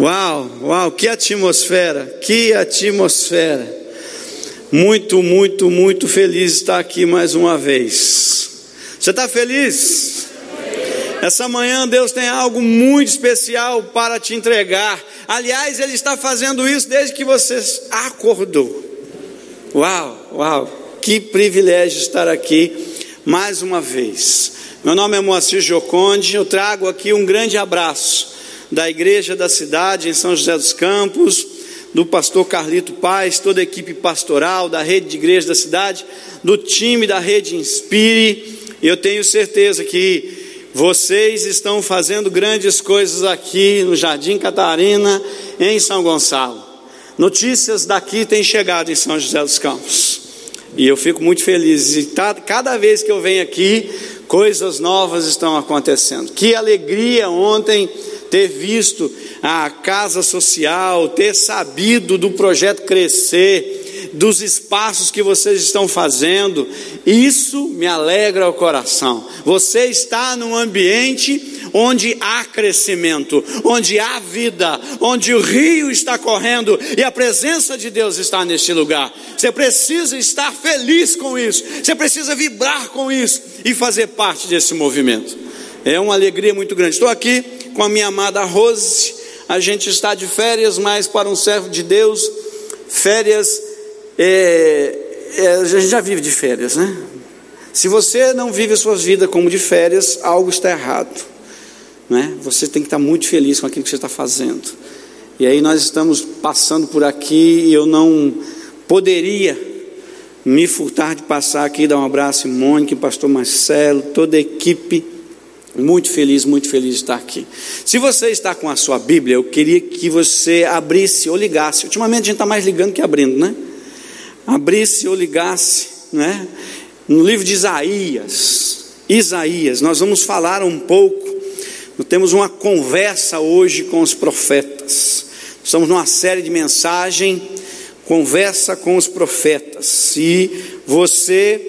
Uau, uau, que atmosfera, que atmosfera. Muito, muito, muito feliz de estar aqui mais uma vez. Você está feliz? Essa manhã Deus tem algo muito especial para te entregar. Aliás, Ele está fazendo isso desde que você acordou. Uau, uau, que privilégio estar aqui mais uma vez. Meu nome é Moacir Joconde, eu trago aqui um grande abraço da igreja da cidade em São José dos Campos, do pastor Carlito Paz, toda a equipe pastoral da rede de igreja da cidade, do time da rede Inspire. Eu tenho certeza que vocês estão fazendo grandes coisas aqui no Jardim Catarina, em São Gonçalo. Notícias daqui têm chegado em São José dos Campos. E eu fico muito feliz. E tá, cada vez que eu venho aqui, coisas novas estão acontecendo. Que alegria ontem ter visto a casa social, ter sabido do projeto crescer, dos espaços que vocês estão fazendo, isso me alegra o coração. Você está num ambiente onde há crescimento, onde há vida, onde o rio está correndo e a presença de Deus está neste lugar. Você precisa estar feliz com isso, você precisa vibrar com isso e fazer parte desse movimento. É uma alegria muito grande. Estou aqui com a minha amada Rose. A gente está de férias, mas para um servo de Deus, férias, é, é, a gente já vive de férias, né? Se você não vive a sua vida como de férias, algo está errado. Né? Você tem que estar muito feliz com aquilo que você está fazendo. E aí nós estamos passando por aqui e eu não poderia me furtar de passar aqui, dar um abraço em Mônica, pastor Marcelo, toda a equipe muito feliz, muito feliz de estar aqui. Se você está com a sua Bíblia, eu queria que você abrisse ou ligasse. Ultimamente a gente está mais ligando que abrindo, né? Abrisse ou ligasse, né? No livro de Isaías. Isaías, nós vamos falar um pouco. Temos uma conversa hoje com os profetas. Estamos numa série de mensagem, conversa com os profetas. E você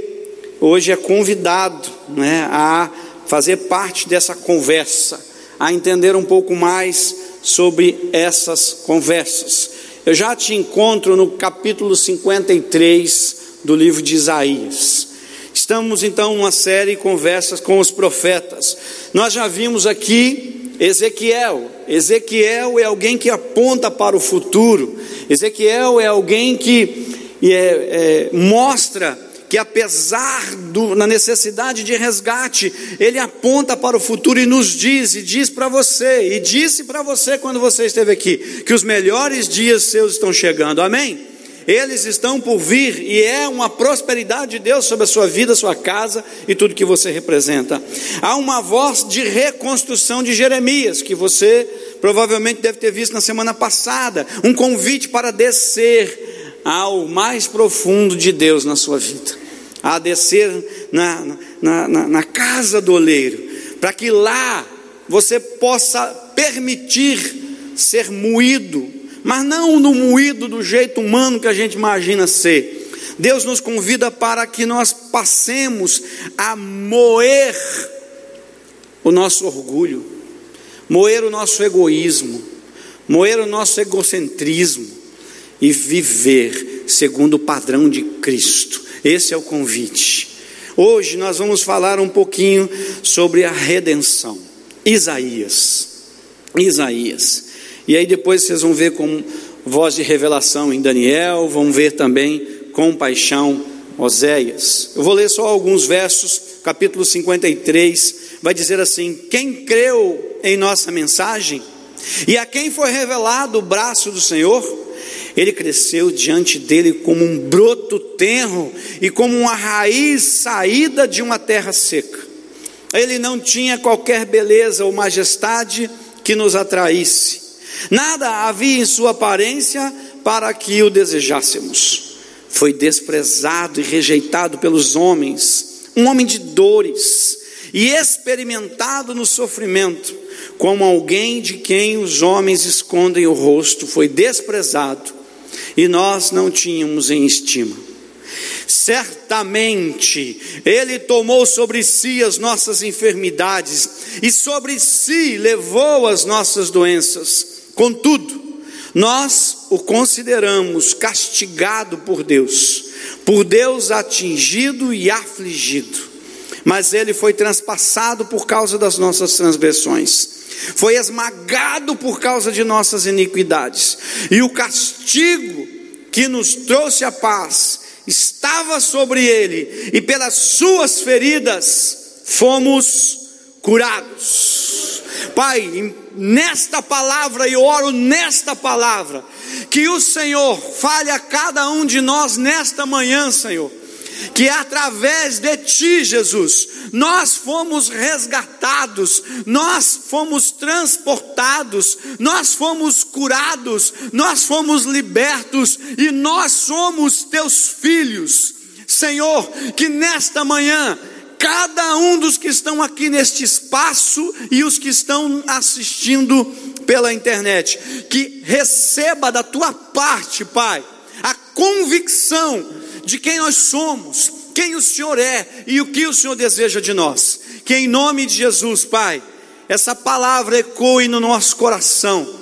hoje é convidado, né, a fazer parte dessa conversa, a entender um pouco mais sobre essas conversas. Eu já te encontro no capítulo 53 do livro de Isaías. Estamos então numa série de conversas com os profetas. Nós já vimos aqui Ezequiel. Ezequiel é alguém que aponta para o futuro. Ezequiel é alguém que é, é, mostra que apesar do, na necessidade de resgate, ele aponta para o futuro e nos diz, e diz para você, e disse para você quando você esteve aqui, que os melhores dias seus estão chegando, amém? Eles estão por vir e é uma prosperidade de Deus sobre a sua vida, sua casa e tudo que você representa. Há uma voz de reconstrução de Jeremias, que você provavelmente deve ter visto na semana passada, um convite para descer ao mais profundo de Deus na sua vida a descer na, na, na, na casa do oleiro, para que lá você possa permitir ser moído, mas não no moído do jeito humano que a gente imagina ser. Deus nos convida para que nós passemos a moer o nosso orgulho, moer o nosso egoísmo, moer o nosso egocentrismo e viver segundo o padrão de Cristo esse é o convite. Hoje nós vamos falar um pouquinho sobre a redenção. Isaías. Isaías. E aí depois vocês vão ver com voz de revelação em Daniel, vão ver também compaixão Oséias. Eu vou ler só alguns versos, capítulo 53, vai dizer assim: Quem creu em nossa mensagem e a quem foi revelado o braço do Senhor, ele cresceu diante dele como um broto tenro e como uma raiz saída de uma terra seca. Ele não tinha qualquer beleza ou majestade que nos atraísse. Nada havia em sua aparência para que o desejássemos. Foi desprezado e rejeitado pelos homens, um homem de dores e experimentado no sofrimento, como alguém de quem os homens escondem o rosto, foi desprezado e nós não tínhamos em estima. Certamente Ele tomou sobre si as nossas enfermidades e sobre si levou as nossas doenças. Contudo, nós o consideramos castigado por Deus, por Deus atingido e afligido, mas ele foi transpassado por causa das nossas transgressões, foi esmagado por causa de nossas iniquidades, e o castigo que nos trouxe a paz estava sobre ele, e pelas suas feridas fomos curados. Pai, nesta palavra, e oro nesta palavra, que o Senhor fale a cada um de nós nesta manhã, Senhor, que através de Ti, Jesus, nós fomos resgatados, nós fomos transportados, nós fomos curados, nós fomos libertos e nós somos Teus filhos. Senhor, que nesta manhã cada um dos que estão aqui neste espaço e os que estão assistindo pela internet, que receba da tua parte, Pai, a convicção de quem nós somos, quem o Senhor é e o que o Senhor deseja de nós. Que em nome de Jesus, Pai, essa palavra ecoe no nosso coração.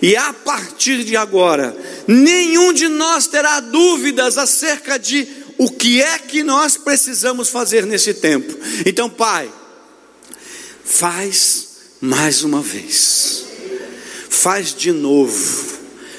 E a partir de agora, nenhum de nós terá dúvidas acerca de o que é que nós precisamos fazer nesse tempo. Então, Pai, faz mais uma vez, faz de novo,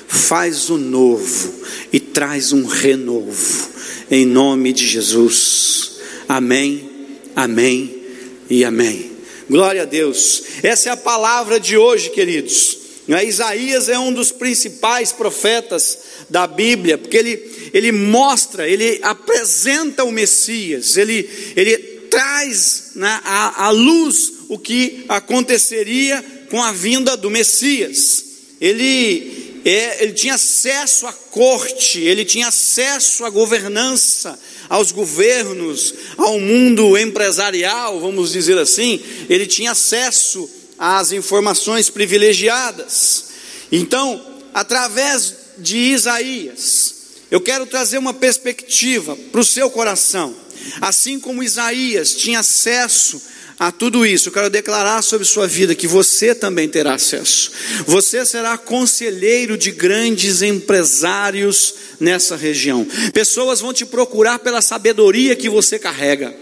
faz o novo e traz um renovo, em nome de Jesus. Amém, amém e amém. Glória a Deus. Essa é a palavra de hoje, queridos. Isaías é um dos principais profetas da Bíblia, porque ele ele mostra, ele apresenta o Messias, ele, ele traz né, à, à luz o que aconteceria com a vinda do Messias. Ele, ele tinha acesso à corte, ele tinha acesso à governança, aos governos, ao mundo empresarial, vamos dizer assim, ele tinha acesso às informações privilegiadas. Então, através de Isaías, eu quero trazer uma perspectiva para o seu coração. Assim como Isaías tinha acesso a tudo isso, eu quero declarar sobre sua vida que você também terá acesso. Você será conselheiro de grandes empresários nessa região. Pessoas vão te procurar pela sabedoria que você carrega.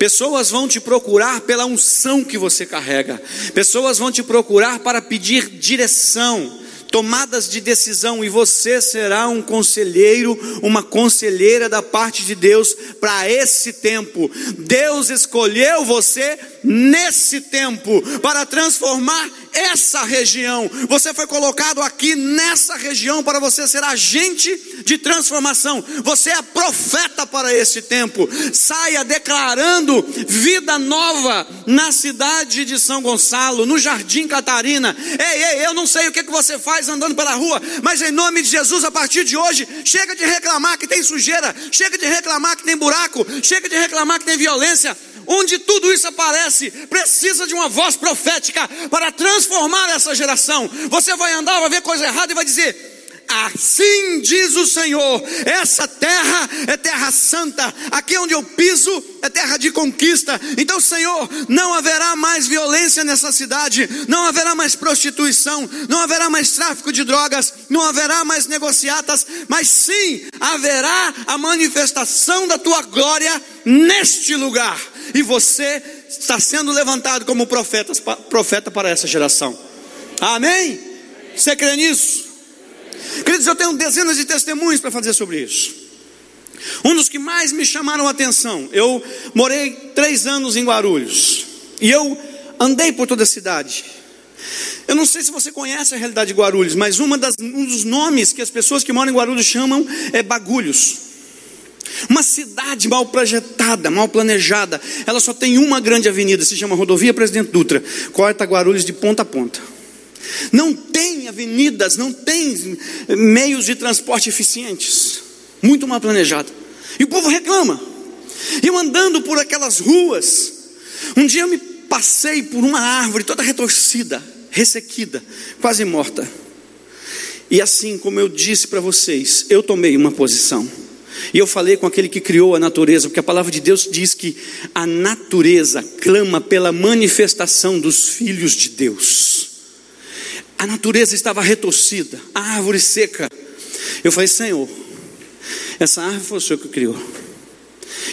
Pessoas vão te procurar pela unção que você carrega. Pessoas vão te procurar para pedir direção tomadas de decisão, e você será um conselheiro, uma conselheira da parte de Deus para esse tempo. Deus escolheu você nesse tempo para transformar essa região. Você foi colocado aqui nessa região para você ser agente de transformação. Você é profeta para esse tempo. Saia declarando vida nova na cidade de São Gonçalo, no Jardim Catarina. Ei, ei, eu não sei o que, que você faz andando pela rua, mas em nome de Jesus, a partir de hoje, chega de reclamar que tem sujeira, chega de reclamar que tem buraco, chega de reclamar que tem violência onde tudo isso aparece, precisa de uma voz profética para transformar essa geração. Você vai andar, vai ver coisa errada e vai dizer: Assim diz o Senhor: essa terra é terra santa, aqui onde eu piso é terra de conquista. Então, Senhor, não haverá mais violência nessa cidade, não haverá mais prostituição, não haverá mais tráfico de drogas, não haverá mais negociatas, mas sim haverá a manifestação da tua glória neste lugar. E você está sendo levantado como profeta, profeta para essa geração. Amém? Você crê nisso? Queridos, eu tenho dezenas de testemunhos para fazer sobre isso. Um dos que mais me chamaram a atenção, eu morei três anos em Guarulhos, e eu andei por toda a cidade. Eu não sei se você conhece a realidade de Guarulhos, mas das, um dos nomes que as pessoas que moram em Guarulhos chamam é bagulhos. Uma cidade mal projetada, mal planejada, ela só tem uma grande avenida, se chama Rodovia Presidente Dutra, corta Guarulhos de ponta a ponta. Não tem avenidas, não tem meios de transporte eficientes. Muito mal planejado. E o povo reclama. Eu andando por aquelas ruas, um dia eu me passei por uma árvore toda retorcida, ressequida, quase morta. E assim como eu disse para vocês, eu tomei uma posição. E eu falei com aquele que criou a natureza, porque a palavra de Deus diz que a natureza clama pela manifestação dos filhos de Deus. a natureza estava retorcida, a árvore seca. Eu falei, Senhor, essa árvore foi o Senhor que criou.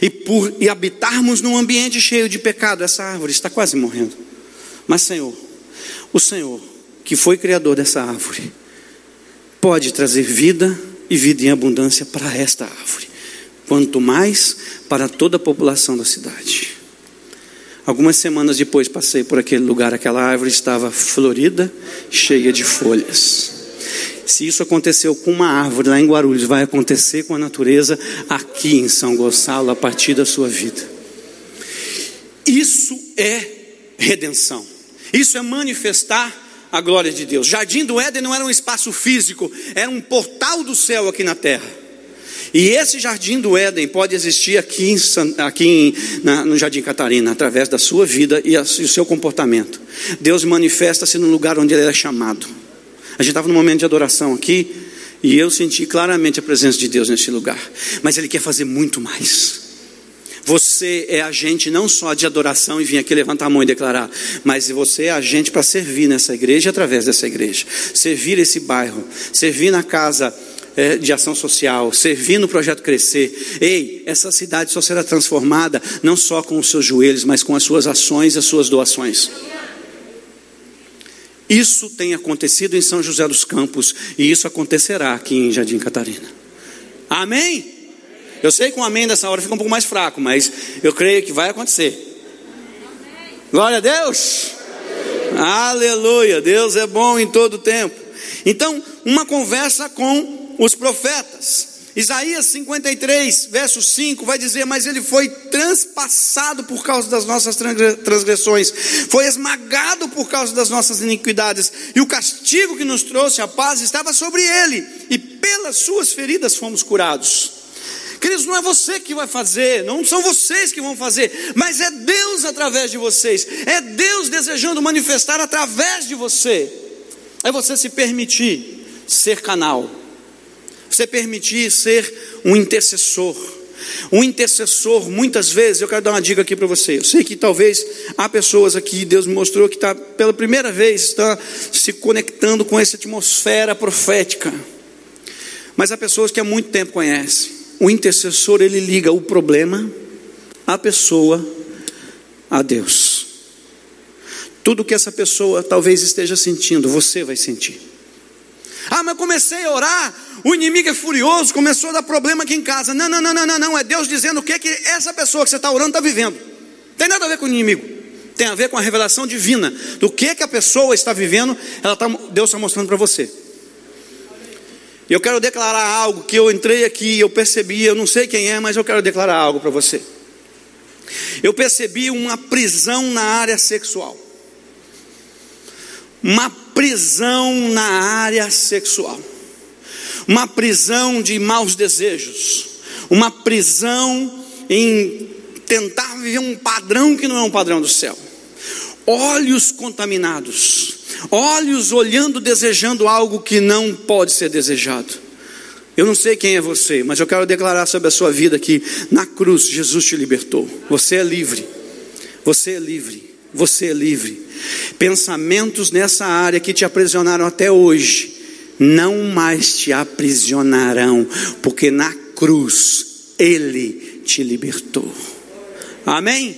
E por e habitarmos num ambiente cheio de pecado, essa árvore está quase morrendo. Mas, Senhor, o Senhor, que foi criador dessa árvore, pode trazer vida e vida em abundância para esta árvore, quanto mais para toda a população da cidade. Algumas semanas depois passei por aquele lugar, aquela árvore estava florida, cheia de folhas. Se isso aconteceu com uma árvore lá em Guarulhos, vai acontecer com a natureza aqui em São Gonçalo a partir da sua vida. Isso é redenção. Isso é manifestar a glória de Deus. Jardim do Éden não era um espaço físico, era um portal do céu aqui na terra. E esse jardim do Éden pode existir aqui, em, aqui em, na, no Jardim Catarina, através da sua vida e, a, e o seu comportamento. Deus manifesta-se no lugar onde Ele é chamado. A gente estava num momento de adoração aqui, e eu senti claramente a presença de Deus nesse lugar. Mas Ele quer fazer muito mais. Você é agente não só de adoração e vir aqui levantar a mão e declarar, mas você é agente para servir nessa igreja através dessa igreja. Servir esse bairro, servir na casa é, de ação social, servir no projeto Crescer. Ei, essa cidade só será transformada não só com os seus joelhos, mas com as suas ações e as suas doações. Isso tem acontecido em São José dos Campos e isso acontecerá aqui em Jardim Catarina. Amém? Eu sei que um amém dessa hora fica um pouco mais fraco, mas eu creio que vai acontecer. Glória a Deus! Aleluia! Deus é bom em todo tempo. Então, uma conversa com os profetas. Isaías 53, verso 5, vai dizer: Mas ele foi transpassado por causa das nossas transgressões, foi esmagado por causa das nossas iniquidades, e o castigo que nos trouxe a paz estava sobre ele, e pelas suas feridas fomos curados. Queridos, não é você que vai fazer, não são vocês que vão fazer, mas é Deus através de vocês, é Deus desejando manifestar através de você, é você se permitir ser canal você permitir ser um intercessor. Um intercessor, muitas vezes, eu quero dar uma dica aqui para você. Eu sei que talvez há pessoas aqui, Deus me mostrou que está pela primeira vez está se conectando com essa atmosfera profética. Mas há pessoas que há muito tempo conhecem. O intercessor ele liga o problema, a pessoa, a Deus. Tudo que essa pessoa talvez esteja sentindo, você vai sentir. Ah, mas comecei a orar, o inimigo é furioso, começou a dar problema aqui em casa. Não, não, não, não, não, não. É Deus dizendo o que, que essa pessoa que você está orando está vivendo. Tem nada a ver com o inimigo. Tem a ver com a revelação divina do que, que a pessoa está vivendo, ela tá, Deus está mostrando para você. Eu quero declarar algo que eu entrei aqui, eu percebi, eu não sei quem é, mas eu quero declarar algo para você. Eu percebi uma prisão na área sexual. Uma prisão na área sexual uma prisão de maus desejos, uma prisão em tentar viver um padrão que não é um padrão do céu. Olhos contaminados, olhos olhando, desejando algo que não pode ser desejado. Eu não sei quem é você, mas eu quero declarar sobre a sua vida que na cruz Jesus te libertou. Você é livre. Você é livre. Você é livre. Pensamentos nessa área que te aprisionaram até hoje não mais te aprisionarão, porque na cruz Ele te libertou. Amém?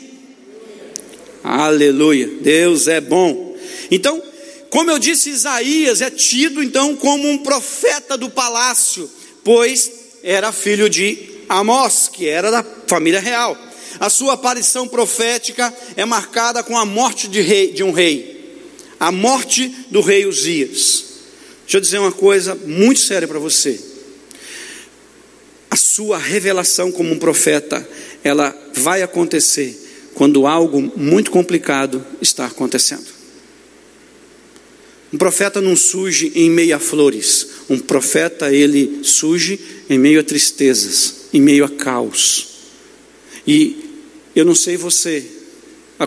Aleluia, Deus é bom. Então, como eu disse, Isaías é tido então como um profeta do palácio, pois era filho de Amós, que era da família real. A sua aparição profética é marcada com a morte de, rei, de um rei, a morte do rei Uzias. Deixa eu dizer uma coisa muito séria para você. A sua revelação como um profeta, ela vai acontecer quando algo muito complicado está acontecendo. Um profeta não surge em meio a flores. Um profeta, ele surge em meio a tristezas, em meio a caos. E eu não sei você,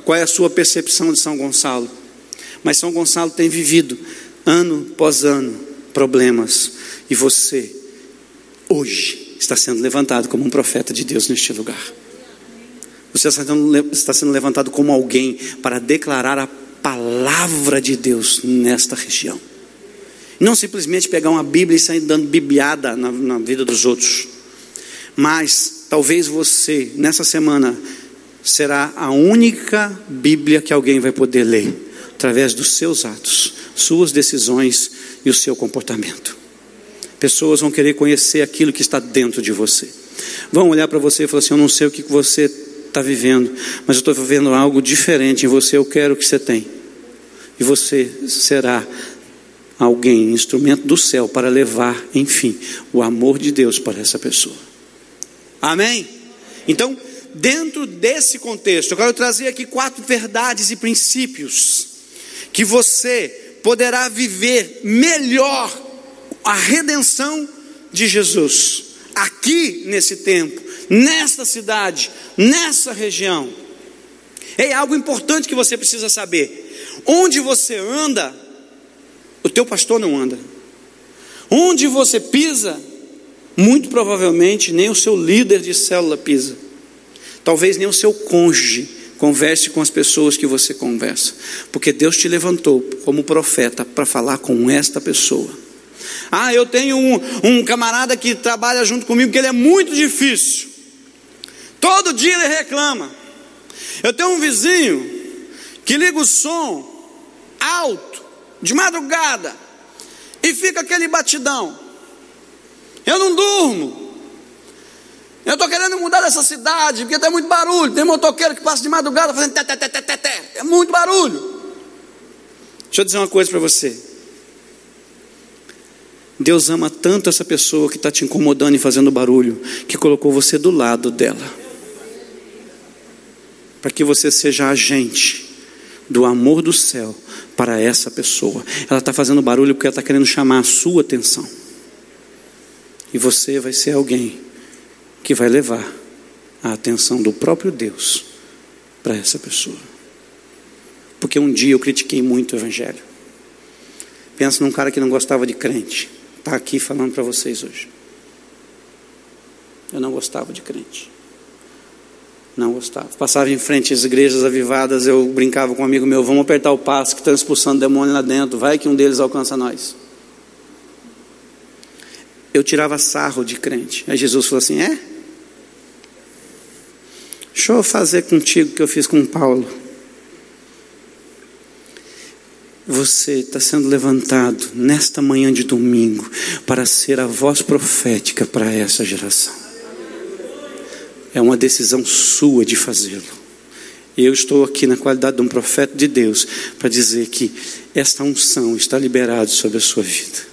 qual é a sua percepção de São Gonçalo, mas São Gonçalo tem vivido ano após ano, problemas, e você, hoje, está sendo levantado como um profeta de Deus neste lugar. Você está sendo levantado como alguém para declarar a palavra de Deus nesta região. Não simplesmente pegar uma Bíblia e sair dando bibliada na, na vida dos outros. Mas talvez você, nessa semana, será a única Bíblia que alguém vai poder ler, através dos seus atos, suas decisões e o seu comportamento. Pessoas vão querer conhecer aquilo que está dentro de você. Vão olhar para você e falar assim: Eu não sei o que você está vivendo, mas eu estou vivendo algo diferente em você, eu quero o que você tem. E você será alguém, instrumento do céu, para levar, enfim, o amor de Deus para essa pessoa. Amém? Então, dentro desse contexto, eu quero trazer aqui quatro verdades e princípios que você poderá viver melhor a redenção de Jesus aqui nesse tempo, nesta cidade, nessa região. É algo importante que você precisa saber. Onde você anda, o teu pastor não anda. Onde você pisa, muito provavelmente nem o seu líder de célula pisa. Talvez nem o seu cônjuge converse com as pessoas que você conversa, porque Deus te levantou como profeta para falar com esta pessoa. Ah, eu tenho um, um camarada que trabalha junto comigo que ele é muito difícil. Todo dia ele reclama. Eu tenho um vizinho que liga o som alto, de madrugada, e fica aquele batidão. Eu não durmo. Eu estou querendo mudar dessa cidade, porque tem muito barulho. Tem motoqueiro que passa de madrugada fazendo té, té, té, té. É muito barulho. Deixa eu dizer uma coisa para você. Deus ama tanto essa pessoa que está te incomodando e fazendo barulho, que colocou você do lado dela. Para que você seja agente do amor do céu para essa pessoa. Ela está fazendo barulho porque ela está querendo chamar a sua atenção. E você vai ser alguém que vai levar a atenção do próprio Deus para essa pessoa. Porque um dia eu critiquei muito o Evangelho. Pensa num cara que não gostava de crente está aqui falando para vocês hoje. Eu não gostava de crente. Não gostava. Passava em frente às igrejas avivadas, eu brincava com um amigo meu, vamos apertar o passo que estão expulsando demônio lá dentro, vai que um deles alcança nós. Eu tirava sarro de crente. Aí Jesus falou assim: é? Deixa eu fazer contigo o que eu fiz com Paulo. Você está sendo levantado nesta manhã de domingo para ser a voz profética para essa geração. É uma decisão sua de fazê-lo. Eu estou aqui na qualidade de um profeta de Deus para dizer que esta unção está liberada sobre a sua vida.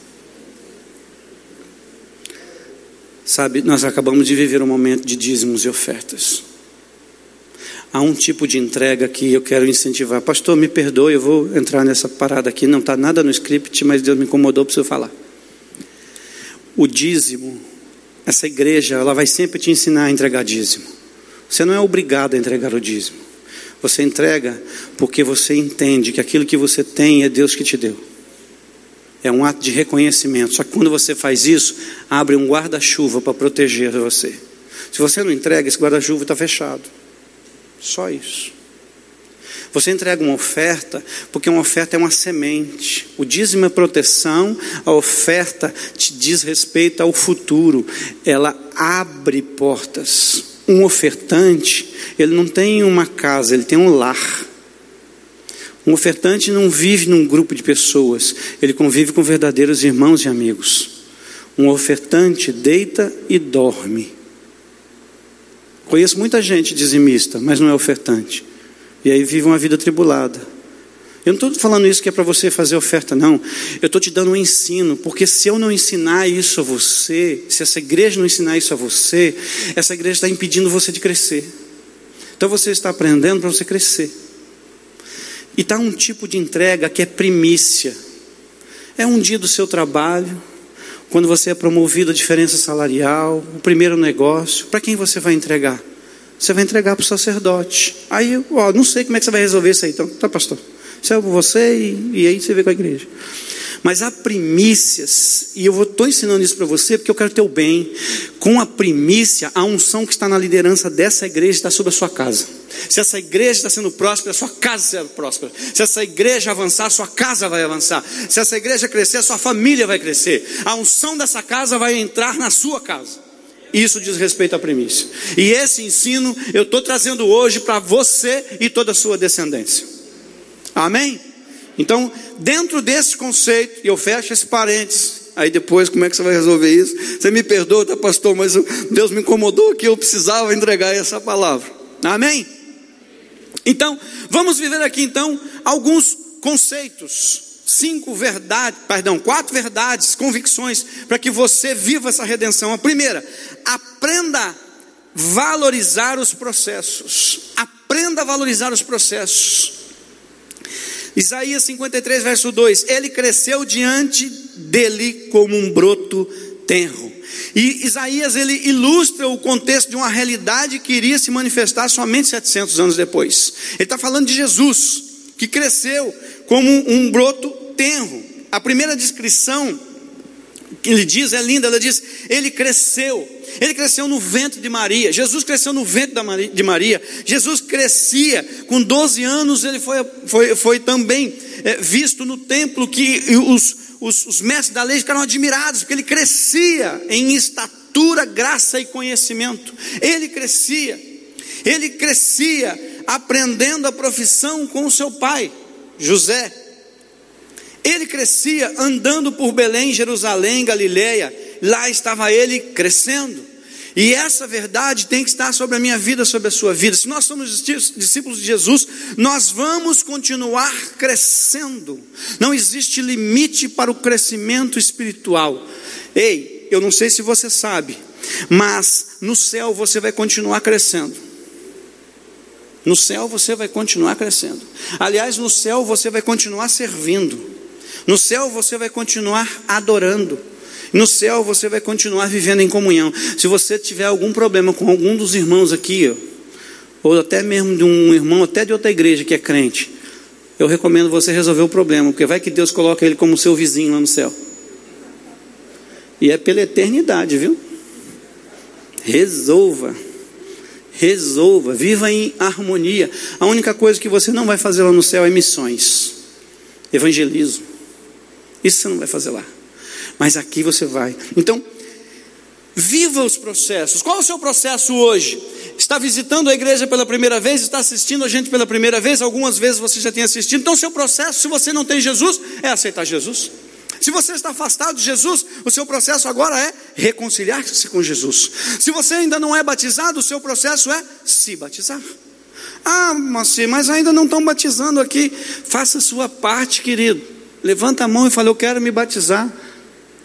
Sabe, nós acabamos de viver um momento de dízimos e ofertas há um tipo de entrega que eu quero incentivar. Pastor, me perdoe, eu vou entrar nessa parada aqui. Não está nada no script, mas Deus me incomodou eu falar. O dízimo, essa igreja, ela vai sempre te ensinar a entregar dízimo. Você não é obrigado a entregar o dízimo. Você entrega porque você entende que aquilo que você tem é Deus que te deu. É um ato de reconhecimento. Só que quando você faz isso, abre um guarda-chuva para proteger você. Se você não entrega, esse guarda-chuva está fechado. Só isso. Você entrega uma oferta, porque uma oferta é uma semente. O dízimo é proteção, a oferta te diz respeito ao futuro. Ela abre portas. Um ofertante, ele não tem uma casa, ele tem um lar. Um ofertante não vive num grupo de pessoas, ele convive com verdadeiros irmãos e amigos. Um ofertante deita e dorme. Conheço muita gente dizimista, mas não é ofertante. E aí vive uma vida tribulada. Eu não estou falando isso que é para você fazer oferta, não. Eu estou te dando um ensino, porque se eu não ensinar isso a você, se essa igreja não ensinar isso a você, essa igreja está impedindo você de crescer. Então você está aprendendo para você crescer. E está um tipo de entrega que é primícia. É um dia do seu trabalho, quando você é promovido a diferença salarial, o primeiro negócio, para quem você vai entregar? Você vai entregar para o sacerdote. Aí, ó, não sei como é que você vai resolver isso aí. Então, tá, pastor. Isso é você e, e aí você vê com a igreja. Mas há primícias, e eu estou ensinando isso para você porque eu quero ter o bem. Com a primícia, a unção que está na liderança dessa igreja está sobre a sua casa. Se essa igreja está sendo próspera, sua casa será próspera. Se essa igreja avançar, sua casa vai avançar. Se essa igreja crescer, a sua família vai crescer. A unção dessa casa vai entrar na sua casa. Isso diz respeito à premissa. E esse ensino eu estou trazendo hoje para você e toda a sua descendência. Amém? Então, dentro desse conceito, e eu fecho esse parênteses, Aí depois, como é que você vai resolver isso? Você me perdoa, tá, pastor, mas Deus me incomodou que eu precisava entregar essa palavra. Amém? Então, vamos viver aqui então alguns conceitos, cinco verdades, perdão, quatro verdades, convicções para que você viva essa redenção. A primeira, aprenda a valorizar os processos. Aprenda a valorizar os processos. Isaías 53, verso 2: Ele cresceu diante dele como um broto tenro. E Isaías ele ilustra o contexto de uma realidade que iria se manifestar somente 700 anos depois. Ele está falando de Jesus, que cresceu como um broto tenro. A primeira descrição ele diz é linda, ela diz: Ele cresceu ele cresceu no ventre de Maria. Jesus cresceu no ventre de Maria. Jesus crescia. Com 12 anos, ele foi, foi, foi também é, visto no templo que os, os, os mestres da lei ficaram admirados, porque ele crescia em estatura, graça e conhecimento. Ele crescia. Ele crescia aprendendo a profissão com o seu pai, José. Ele crescia andando por Belém, Jerusalém, Galileia lá estava ele crescendo. E essa verdade tem que estar sobre a minha vida, sobre a sua vida. Se nós somos discípulos de Jesus, nós vamos continuar crescendo. Não existe limite para o crescimento espiritual. Ei, eu não sei se você sabe, mas no céu você vai continuar crescendo. No céu você vai continuar crescendo. Aliás, no céu você vai continuar servindo. No céu você vai continuar adorando. No céu você vai continuar vivendo em comunhão. Se você tiver algum problema com algum dos irmãos aqui, ou até mesmo de um irmão, até de outra igreja que é crente, eu recomendo você resolver o problema, porque vai que Deus coloca ele como seu vizinho lá no céu. E é pela eternidade, viu? Resolva. Resolva, viva em harmonia. A única coisa que você não vai fazer lá no céu é missões, evangelismo. Isso você não vai fazer lá mas aqui você vai. Então, viva os processos. Qual é o seu processo hoje? Está visitando a igreja pela primeira vez? Está assistindo a gente pela primeira vez? Algumas vezes você já tem assistido. Então, seu processo, se você não tem Jesus, é aceitar Jesus. Se você está afastado de Jesus, o seu processo agora é reconciliar-se com Jesus. Se você ainda não é batizado, o seu processo é se batizar. Ah, mas ainda não estão batizando aqui. Faça a sua parte, querido. Levanta a mão e fala: Eu quero me batizar.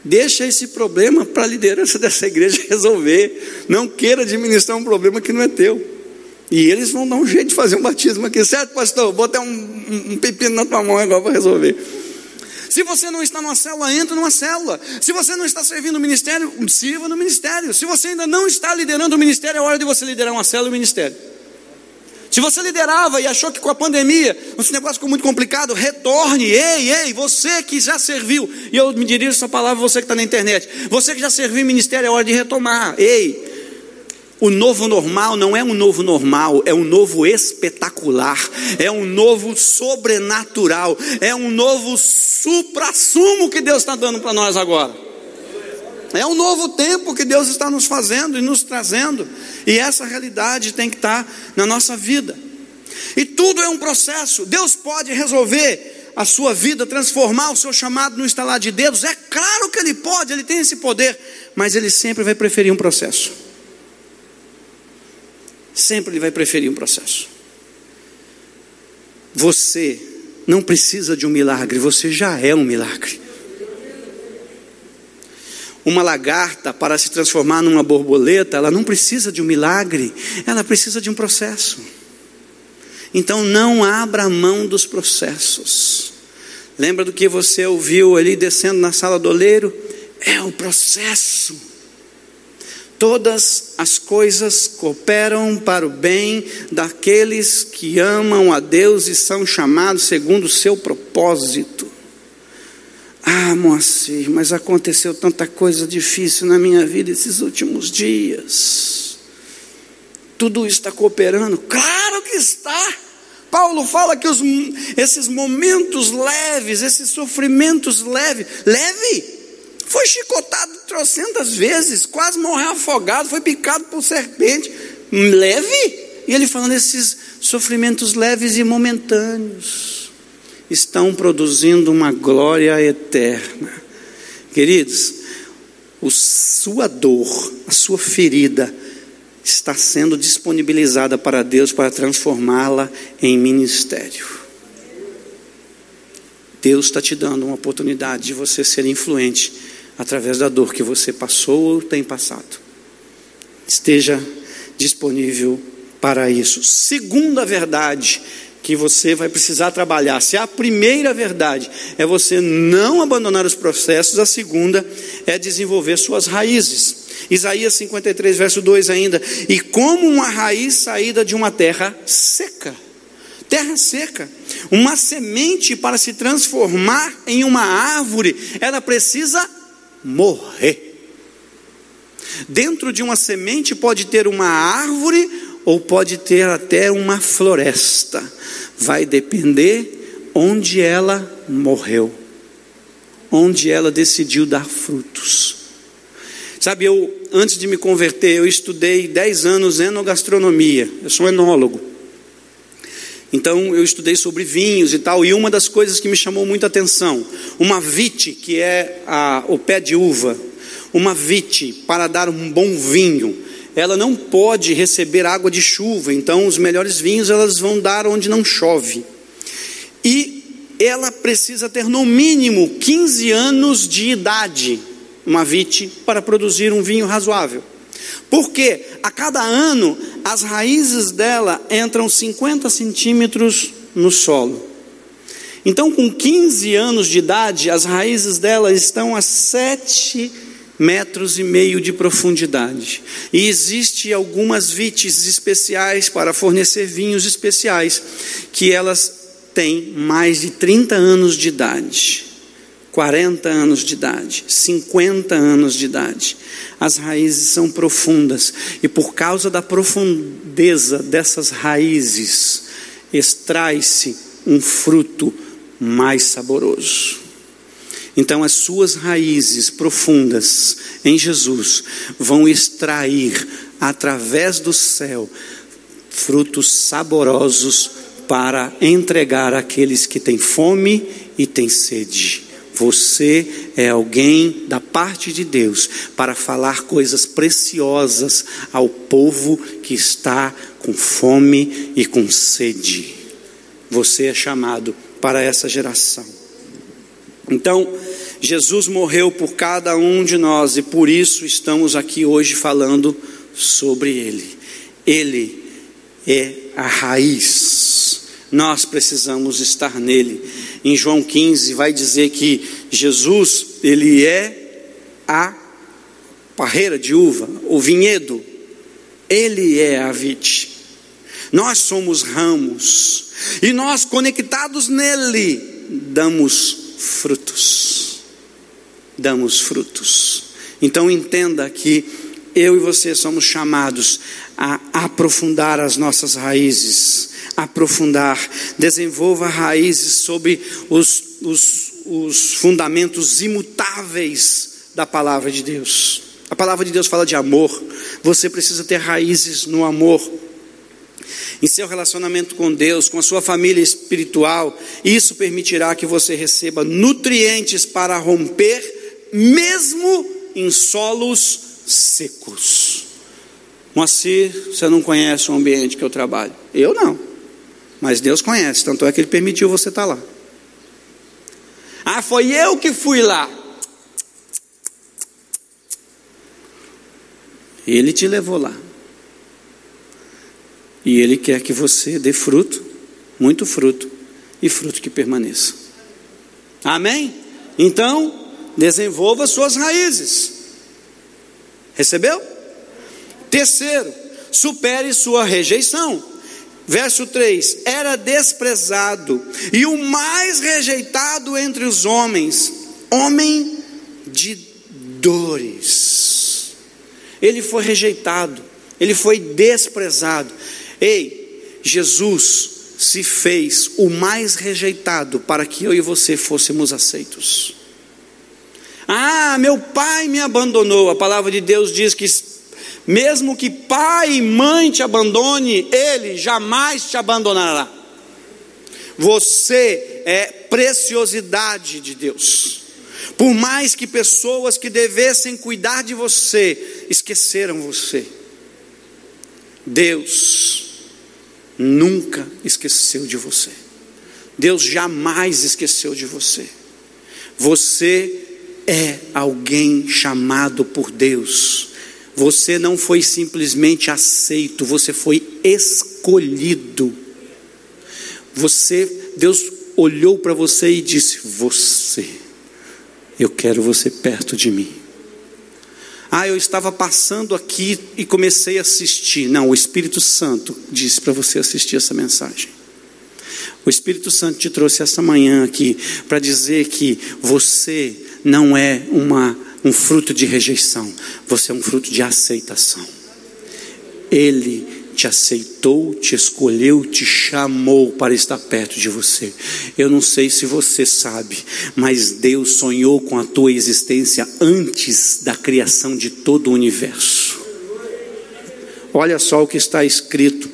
Deixa esse problema para a liderança dessa igreja resolver. Não queira administrar um problema que não é teu. E eles vão dar um jeito de fazer um batismo aqui, certo, pastor? Vou botar um, um, um pepino na tua mão agora para resolver. Se você não está numa célula, entra numa célula. Se você não está servindo o ministério, sirva no ministério. Se você ainda não está liderando o ministério, é hora de você liderar uma célula e o ministério. Se você liderava e achou que com a pandemia esse negócio ficou muito complicado, retorne. Ei, ei, você que já serviu, e eu me dirijo essa palavra, você que está na internet, você que já serviu em ministério, é hora de retomar. Ei, o novo normal não é um novo normal, é um novo espetacular, é um novo sobrenatural, é um novo supra-sumo que Deus está dando para nós agora. É um novo tempo que Deus está nos fazendo e nos trazendo, e essa realidade tem que estar na nossa vida. E tudo é um processo. Deus pode resolver a sua vida, transformar o seu chamado no estalar de dedos. É claro que Ele pode, Ele tem esse poder, mas Ele sempre vai preferir um processo. Sempre Ele vai preferir um processo. Você não precisa de um milagre, você já é um milagre uma lagarta para se transformar numa borboleta, ela não precisa de um milagre, ela precisa de um processo. Então não abra mão dos processos. Lembra do que você ouviu ali descendo na sala do oleiro? É o processo. Todas as coisas cooperam para o bem daqueles que amam a Deus e são chamados segundo o seu propósito. Ah, Moacir, mas aconteceu tanta coisa difícil na minha vida esses últimos dias. tudo está cooperando? Claro que está. Paulo fala que os, esses momentos leves, esses sofrimentos leves, leve, foi chicotado trocentas vezes, quase morreu afogado, foi picado por serpente, leve. E ele falando esses sofrimentos leves e momentâneos estão produzindo uma glória eterna. Queridos, a sua dor, a sua ferida, está sendo disponibilizada para Deus para transformá-la em ministério. Deus está te dando uma oportunidade de você ser influente através da dor que você passou ou tem passado. Esteja disponível para isso. Segunda verdade que você vai precisar trabalhar. Se a primeira verdade é você não abandonar os processos, a segunda é desenvolver suas raízes. Isaías 53, verso 2 ainda. E como uma raiz saída de uma terra seca. Terra seca. Uma semente para se transformar em uma árvore, ela precisa morrer. Dentro de uma semente pode ter uma árvore ou pode ter até uma floresta. Vai depender onde ela morreu, onde ela decidiu dar frutos. Sabe, eu, antes de me converter, eu estudei 10 anos enogastronomia, eu sou enólogo. Então, eu estudei sobre vinhos e tal, e uma das coisas que me chamou muita atenção, uma vite, que é a, o pé de uva, uma vite, para dar um bom vinho, ela não pode receber água de chuva, então os melhores vinhos elas vão dar onde não chove. E ela precisa ter no mínimo 15 anos de idade uma vite para produzir um vinho razoável. Porque a cada ano as raízes dela entram 50 centímetros no solo. Então, com 15 anos de idade, as raízes dela estão a 7 metros e meio de profundidade. E existe algumas vites especiais para fornecer vinhos especiais, que elas têm mais de 30 anos de idade. 40 anos de idade, 50 anos de idade. As raízes são profundas e por causa da profundeza dessas raízes, extrai-se um fruto mais saboroso. Então, as suas raízes profundas em Jesus vão extrair, através do céu, frutos saborosos para entregar àqueles que têm fome e têm sede. Você é alguém da parte de Deus para falar coisas preciosas ao povo que está com fome e com sede. Você é chamado para essa geração. Então, Jesus morreu por cada um de nós e por isso estamos aqui hoje falando sobre Ele. Ele é a raiz, nós precisamos estar nele em João 15 vai dizer que Jesus, ele é a parreira de uva, o vinhedo, ele é a vide. Nós somos ramos e nós conectados nele damos frutos. Damos frutos. Então entenda que eu e você somos chamados a aprofundar as nossas raízes aprofundar, desenvolva raízes sobre os, os, os fundamentos imutáveis da palavra de Deus. A palavra de Deus fala de amor, você precisa ter raízes no amor. Em seu relacionamento com Deus, com a sua família espiritual, isso permitirá que você receba nutrientes para romper, mesmo em solos secos. Moacir, você não conhece o ambiente que eu trabalho? Eu não. Mas Deus conhece, tanto é que Ele permitiu você estar lá. Ah, foi eu que fui lá. Ele te levou lá. E Ele quer que você dê fruto, muito fruto, e fruto que permaneça. Amém? Então, desenvolva suas raízes. Recebeu? Terceiro, supere sua rejeição. Verso 3: Era desprezado e o mais rejeitado entre os homens, homem de dores. Ele foi rejeitado, ele foi desprezado. Ei, Jesus se fez o mais rejeitado para que eu e você fôssemos aceitos. Ah, meu pai me abandonou. A palavra de Deus diz que mesmo que pai e mãe te abandone, ele jamais te abandonará. Você é preciosidade de Deus. Por mais que pessoas que devessem cuidar de você esqueceram você, Deus nunca esqueceu de você. Deus jamais esqueceu de você. Você é alguém chamado por Deus. Você não foi simplesmente aceito, você foi escolhido. Você, Deus olhou para você e disse: Você, eu quero você perto de mim. Ah, eu estava passando aqui e comecei a assistir. Não, o Espírito Santo disse para você assistir essa mensagem. O Espírito Santo te trouxe essa manhã aqui para dizer que você não é uma, um fruto de rejeição, você é um fruto de aceitação. Ele te aceitou, te escolheu, te chamou para estar perto de você. Eu não sei se você sabe, mas Deus sonhou com a tua existência antes da criação de todo o universo. Olha só o que está escrito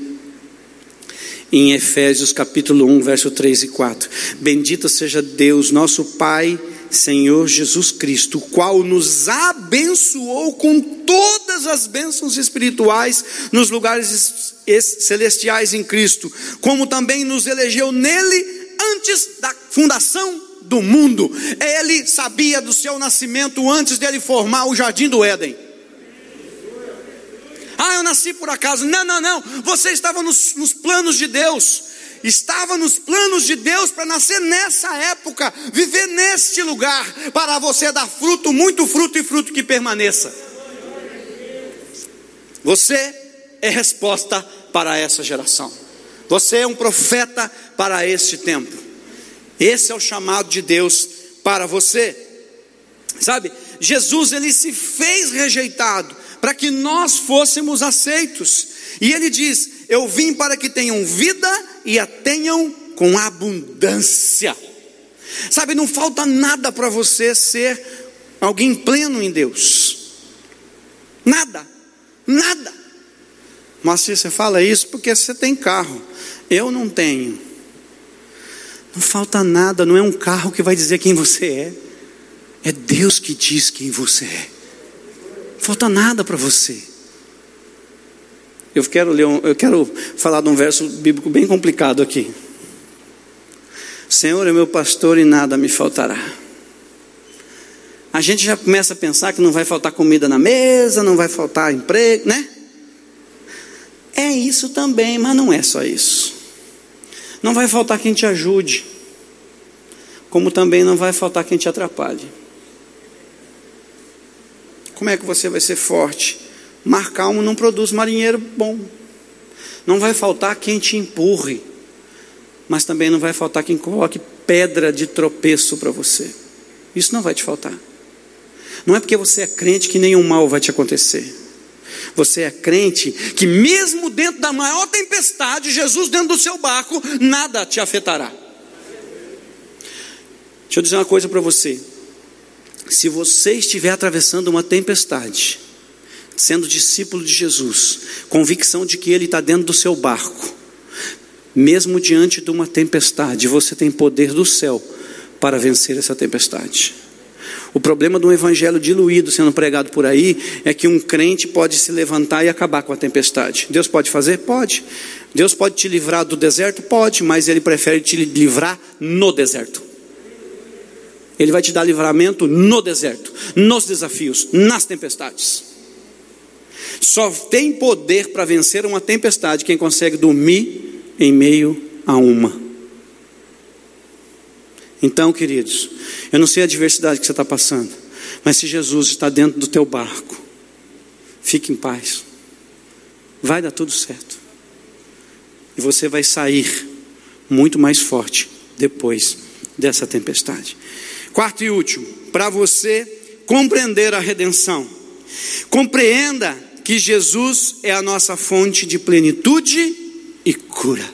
em Efésios capítulo 1, verso 3 e 4. Bendito seja Deus, nosso Pai, Senhor Jesus Cristo, qual nos abençoou com todas as bênçãos espirituais nos lugares celestiais em Cristo, como também nos elegeu nele antes da fundação do mundo. Ele sabia do seu nascimento antes dele formar o jardim do Éden. Ah, eu nasci por acaso. Não, não, não. Você estava nos, nos planos de Deus estava nos planos de Deus para nascer nessa época, viver neste lugar, para você dar fruto, muito fruto e fruto que permaneça. Você é resposta para essa geração. Você é um profeta para este tempo. Esse é o chamado de Deus para você. Sabe, Jesus ele se fez rejeitado para que nós fôssemos aceitos. E ele diz: Eu vim para que tenham vida e a tenham com abundância. Sabe, não falta nada para você ser alguém pleno em Deus. Nada, nada. Mas se você fala isso porque você tem carro, eu não tenho. Não falta nada, não é um carro que vai dizer quem você é, é Deus que diz quem você é. Não falta nada para você. Eu quero, ler um, eu quero falar de um verso bíblico bem complicado aqui. Senhor é meu pastor e nada me faltará. A gente já começa a pensar que não vai faltar comida na mesa, não vai faltar emprego, né? É isso também, mas não é só isso. Não vai faltar quem te ajude, como também não vai faltar quem te atrapalhe. Como é que você vai ser forte? Mar calmo não produz marinheiro bom. Não vai faltar quem te empurre, mas também não vai faltar quem coloque pedra de tropeço para você. Isso não vai te faltar. Não é porque você é crente que nenhum mal vai te acontecer. Você é crente que, mesmo dentro da maior tempestade, Jesus dentro do seu barco, nada te afetará. Deixa eu dizer uma coisa para você. Se você estiver atravessando uma tempestade, sendo discípulo de Jesus, convicção de que Ele está dentro do seu barco, mesmo diante de uma tempestade, você tem poder do céu para vencer essa tempestade. O problema do evangelho diluído sendo pregado por aí é que um crente pode se levantar e acabar com a tempestade. Deus pode fazer? Pode. Deus pode te livrar do deserto? Pode, mas Ele prefere te livrar no deserto. Ele vai te dar livramento no deserto, nos desafios, nas tempestades. Só tem poder para vencer uma tempestade quem consegue dormir em meio a uma. Então, queridos, eu não sei a adversidade que você está passando, mas se Jesus está dentro do teu barco, fique em paz. Vai dar tudo certo. E você vai sair muito mais forte depois dessa tempestade. Quarto e último, para você compreender a redenção, compreenda que Jesus é a nossa fonte de plenitude e cura.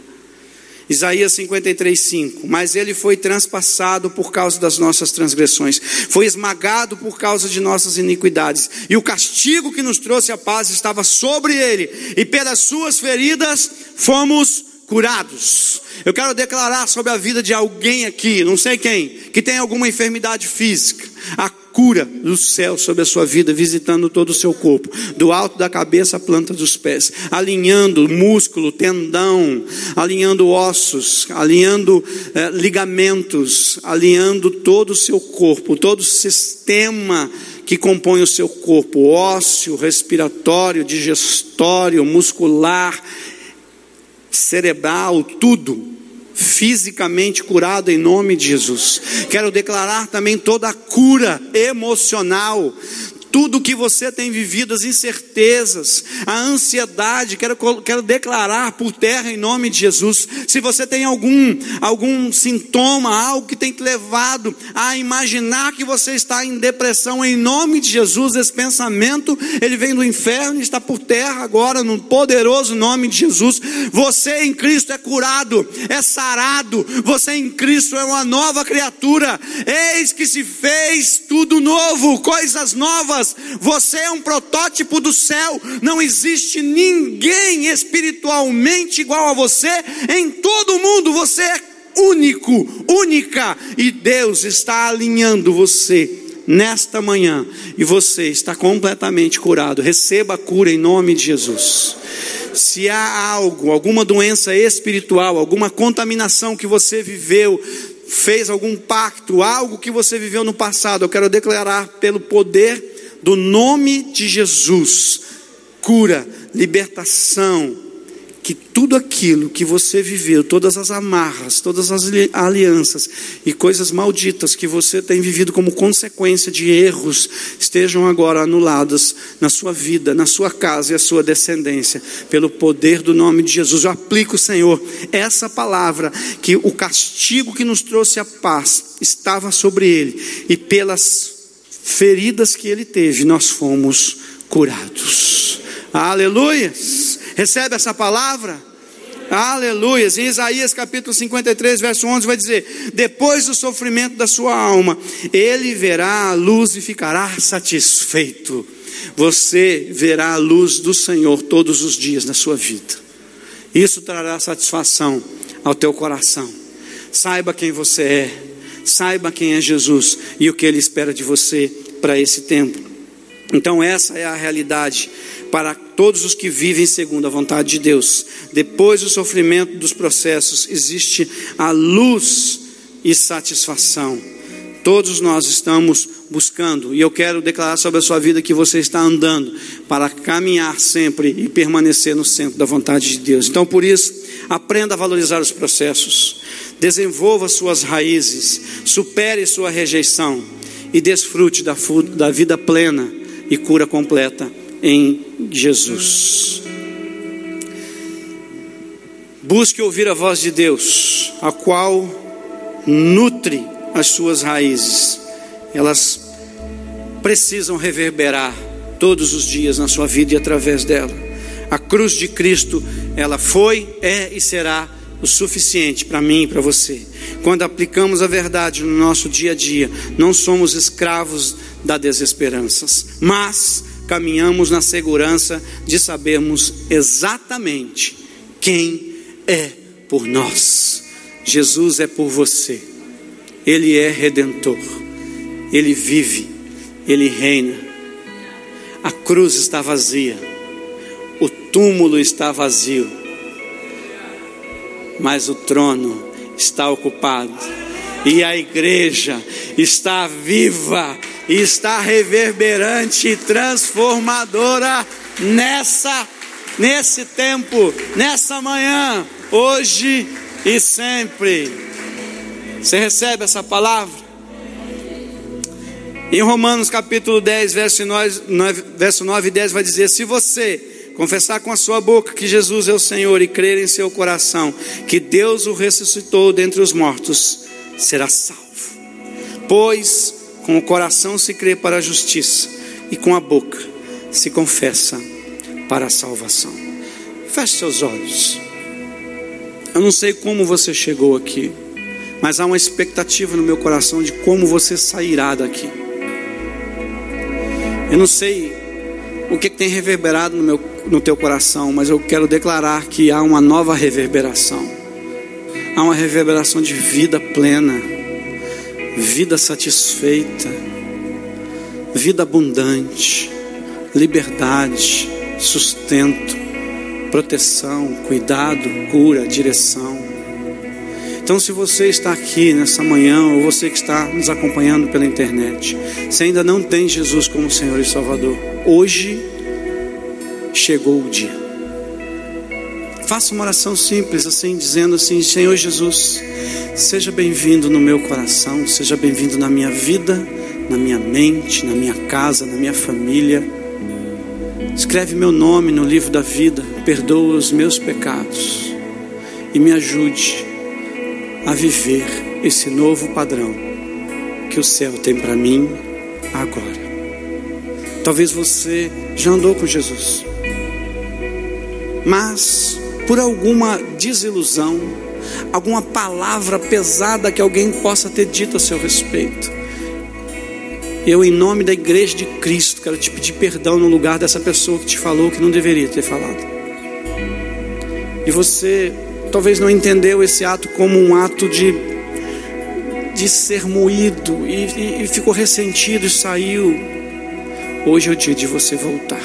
Isaías 53, 5. Mas ele foi transpassado por causa das nossas transgressões, foi esmagado por causa de nossas iniquidades, e o castigo que nos trouxe a paz estava sobre ele, e pelas suas feridas fomos curados. Eu quero declarar sobre a vida de alguém aqui, não sei quem, que tem alguma enfermidade física, a cura do céu sobre a sua vida, visitando todo o seu corpo, do alto da cabeça à planta dos pés, alinhando músculo, tendão, alinhando ossos, alinhando eh, ligamentos, alinhando todo o seu corpo, todo o sistema que compõe o seu corpo, ósseo, respiratório, digestório, muscular, cerebral, tudo fisicamente curado em nome de Jesus. Quero declarar também toda a cura emocional, tudo que você tem vivido, as incertezas, a ansiedade, quero, quero declarar por terra em nome de Jesus. Se você tem algum, algum sintoma, algo que tem te levado a imaginar que você está em depressão, em nome de Jesus, esse pensamento, ele vem do inferno e está por terra agora, no poderoso nome de Jesus. Você em Cristo é curado, é sarado, você em Cristo é uma nova criatura. Eis que se fez tudo novo, coisas novas você é um protótipo do céu. Não existe ninguém espiritualmente igual a você em todo o mundo. Você é único, única. E Deus está alinhando você nesta manhã. E você está completamente curado. Receba a cura em nome de Jesus se há algo, alguma doença espiritual, alguma contaminação que você viveu, fez algum pacto, algo que você viveu no passado, eu quero declarar pelo poder do nome de Jesus, cura, libertação, que tudo aquilo que você viveu, todas as amarras, todas as alianças e coisas malditas que você tem vivido como consequência de erros, estejam agora anuladas na sua vida, na sua casa e a sua descendência, pelo poder do nome de Jesus. Eu aplico, Senhor, essa palavra, que o castigo que nos trouxe a paz estava sobre ele, e pelas feridas que ele teve, nós fomos curados. Aleluia! Recebe essa palavra? Aleluia! Em Isaías capítulo 53, verso 11, vai dizer: Depois do sofrimento da sua alma, ele verá a luz e ficará satisfeito. Você verá a luz do Senhor todos os dias na sua vida. Isso trará satisfação ao teu coração. Saiba quem você é Saiba quem é Jesus e o que ele espera de você para esse tempo. Então, essa é a realidade para todos os que vivem segundo a vontade de Deus. Depois do sofrimento dos processos, existe a luz e satisfação. Todos nós estamos buscando, e eu quero declarar sobre a sua vida que você está andando para caminhar sempre e permanecer no centro da vontade de Deus. Então, por isso, aprenda a valorizar os processos desenvolva suas raízes, supere sua rejeição e desfrute da, da vida plena e cura completa em Jesus. Busque ouvir a voz de Deus, a qual nutre as suas raízes. Elas precisam reverberar todos os dias na sua vida e através dela. A cruz de Cristo, ela foi, é e será o suficiente para mim e para você. Quando aplicamos a verdade no nosso dia a dia, não somos escravos da desesperança, mas caminhamos na segurança de sabermos exatamente quem é por nós. Jesus é por você. Ele é redentor. Ele vive, ele reina. A cruz está vazia. O túmulo está vazio mas o trono está ocupado. E a igreja está viva, está reverberante e transformadora nessa nesse tempo, nessa manhã, hoje e sempre. Você recebe essa palavra? Em Romanos capítulo 10, verso 9, verso 9 e 10 vai dizer: Se você confessar com a sua boca que Jesus é o Senhor e crer em seu coração que Deus o ressuscitou dentre os mortos, será salvo. Pois com o coração se crê para a justiça e com a boca se confessa para a salvação. Feche seus olhos. Eu não sei como você chegou aqui, mas há uma expectativa no meu coração de como você sairá daqui. Eu não sei o que tem reverberado no, meu, no teu coração, mas eu quero declarar que há uma nova reverberação. Há uma reverberação de vida plena, vida satisfeita, vida abundante, liberdade, sustento, proteção, cuidado, cura, direção. Então, se você está aqui nessa manhã, ou você que está nos acompanhando pela internet, se ainda não tem Jesus como Senhor e Salvador, hoje chegou o dia. Faça uma oração simples, assim, dizendo assim: Senhor Jesus, seja bem-vindo no meu coração, seja bem-vindo na minha vida, na minha mente, na minha casa, na minha família. Escreve meu nome no livro da vida, perdoa os meus pecados e me ajude a viver esse novo padrão que o céu tem para mim agora. Talvez você já andou com Jesus, mas por alguma desilusão, alguma palavra pesada que alguém possa ter dito a seu respeito, eu, em nome da igreja de Cristo, quero te pedir perdão no lugar dessa pessoa que te falou que não deveria ter falado. E você talvez não entendeu esse ato como um ato de, de ser moído e, e, ficou ressentido e saiu. Hoje é o dia de você voltar.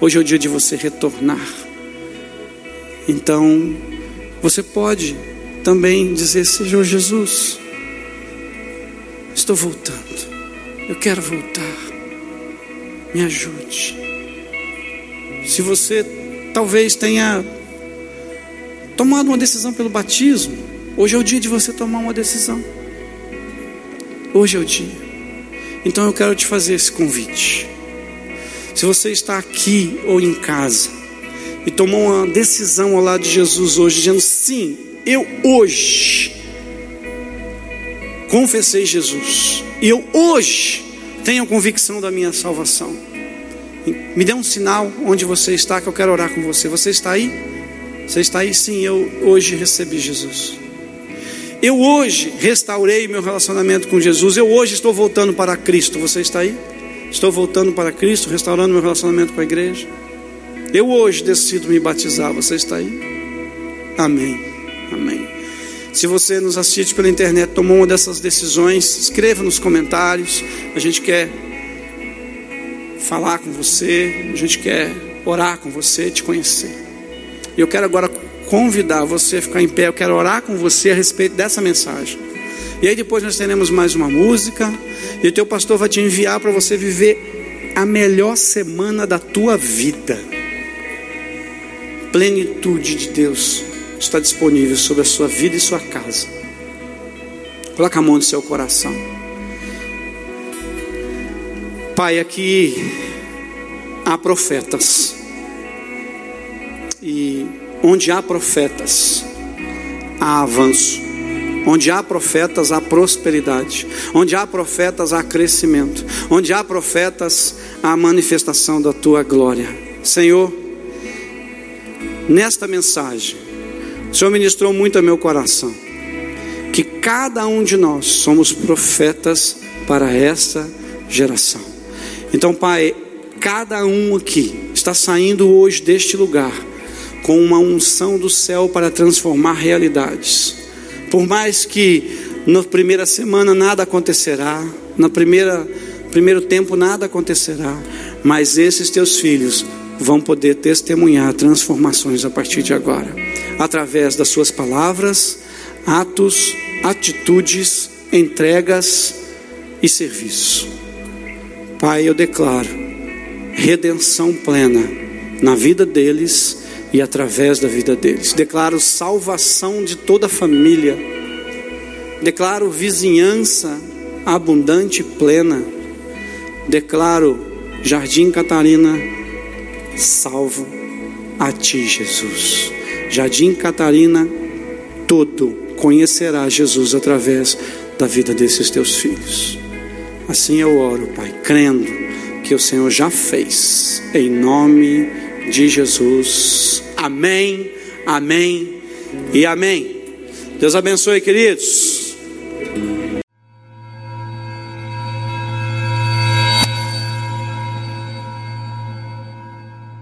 Hoje é o dia de você retornar. Então, você pode também dizer: Senhor Jesus, estou voltando. Eu quero voltar. Me ajude. Se você talvez tenha tomado uma decisão pelo batismo, hoje é o dia de você tomar uma decisão. Hoje é o dia. Então eu quero te fazer esse convite. Se você está aqui ou em casa e tomou uma decisão ao lado de Jesus hoje, dizendo sim, eu hoje confessei Jesus, e eu hoje tenho convicção da minha salvação. Me dê um sinal onde você está que eu quero orar com você. Você está aí? Você está aí? Sim, eu hoje recebi Jesus. Eu hoje restaurei meu relacionamento com Jesus. Eu hoje estou voltando para Cristo. Você está aí? Estou voltando para Cristo, restaurando meu relacionamento com a igreja. Eu hoje decido me batizar. Você está aí? Amém. Amém. Se você nos assiste pela internet, tomou uma dessas decisões, escreva nos comentários. A gente quer falar com você, a gente quer orar com você, te conhecer. Eu quero agora convidar você a ficar em pé. Eu quero orar com você a respeito dessa mensagem. E aí depois nós teremos mais uma música. E o teu pastor vai te enviar para você viver a melhor semana da tua vida. Plenitude de Deus está disponível sobre a sua vida e sua casa. Coloca a mão no seu coração. Pai, aqui há profetas e onde há profetas, há avanço. Onde há profetas, há prosperidade. Onde há profetas, há crescimento. Onde há profetas, há manifestação da tua glória. Senhor, nesta mensagem, o Senhor ministrou muito ao meu coração. Que cada um de nós somos profetas para esta geração. Então, Pai, cada um aqui está saindo hoje deste lugar com uma unção do céu para transformar realidades. Por mais que na primeira semana nada acontecerá, na primeira primeiro tempo nada acontecerá, mas esses teus filhos vão poder testemunhar transformações a partir de agora, através das suas palavras, atos, atitudes, entregas e serviço. Pai, eu declaro redenção plena na vida deles e através da vida deles. Declaro salvação de toda a família. Declaro vizinhança abundante e plena. Declaro Jardim Catarina salvo a ti, Jesus. Jardim Catarina todo conhecerá Jesus através da vida desses teus filhos. Assim eu oro, Pai, crendo que o Senhor já fez, em nome de Jesus. Amém, amém e amém. Deus abençoe, queridos.